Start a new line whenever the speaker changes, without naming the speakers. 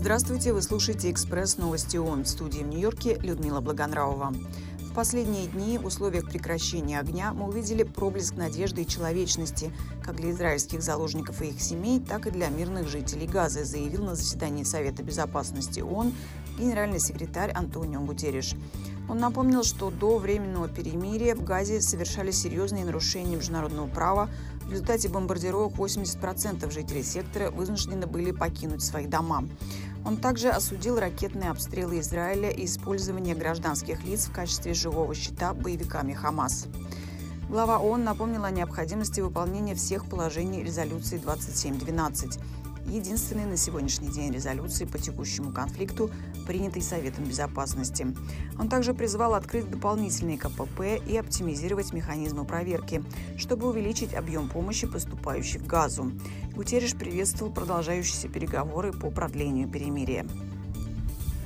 Здравствуйте, вы слушаете «Экспресс новости ООН» в студии в Нью-Йорке Людмила Благонравова. Последние дни в условиях прекращения огня мы увидели проблеск надежды и человечности как для израильских заложников и их семей, так и для мирных жителей Газы, заявил на заседании Совета безопасности ООН генеральный секретарь Антонио Гутерриш. Он напомнил, что до временного перемирия в Газе совершали серьезные нарушения международного права. В результате бомбардировок 80% жителей сектора вынуждены были покинуть свои дома. Он также осудил ракетные обстрелы Израиля и использование гражданских лиц в качестве живого щита боевиками Хамас. Глава ООН напомнил о необходимости выполнения всех положений резолюции 2712 единственной на сегодняшний день резолюции по текущему конфликту, принятой Советом Безопасности. Он также призвал открыть дополнительные КПП и оптимизировать механизмы проверки, чтобы увеличить объем помощи, поступающей в газу. Гутерриш приветствовал продолжающиеся переговоры по продлению перемирия.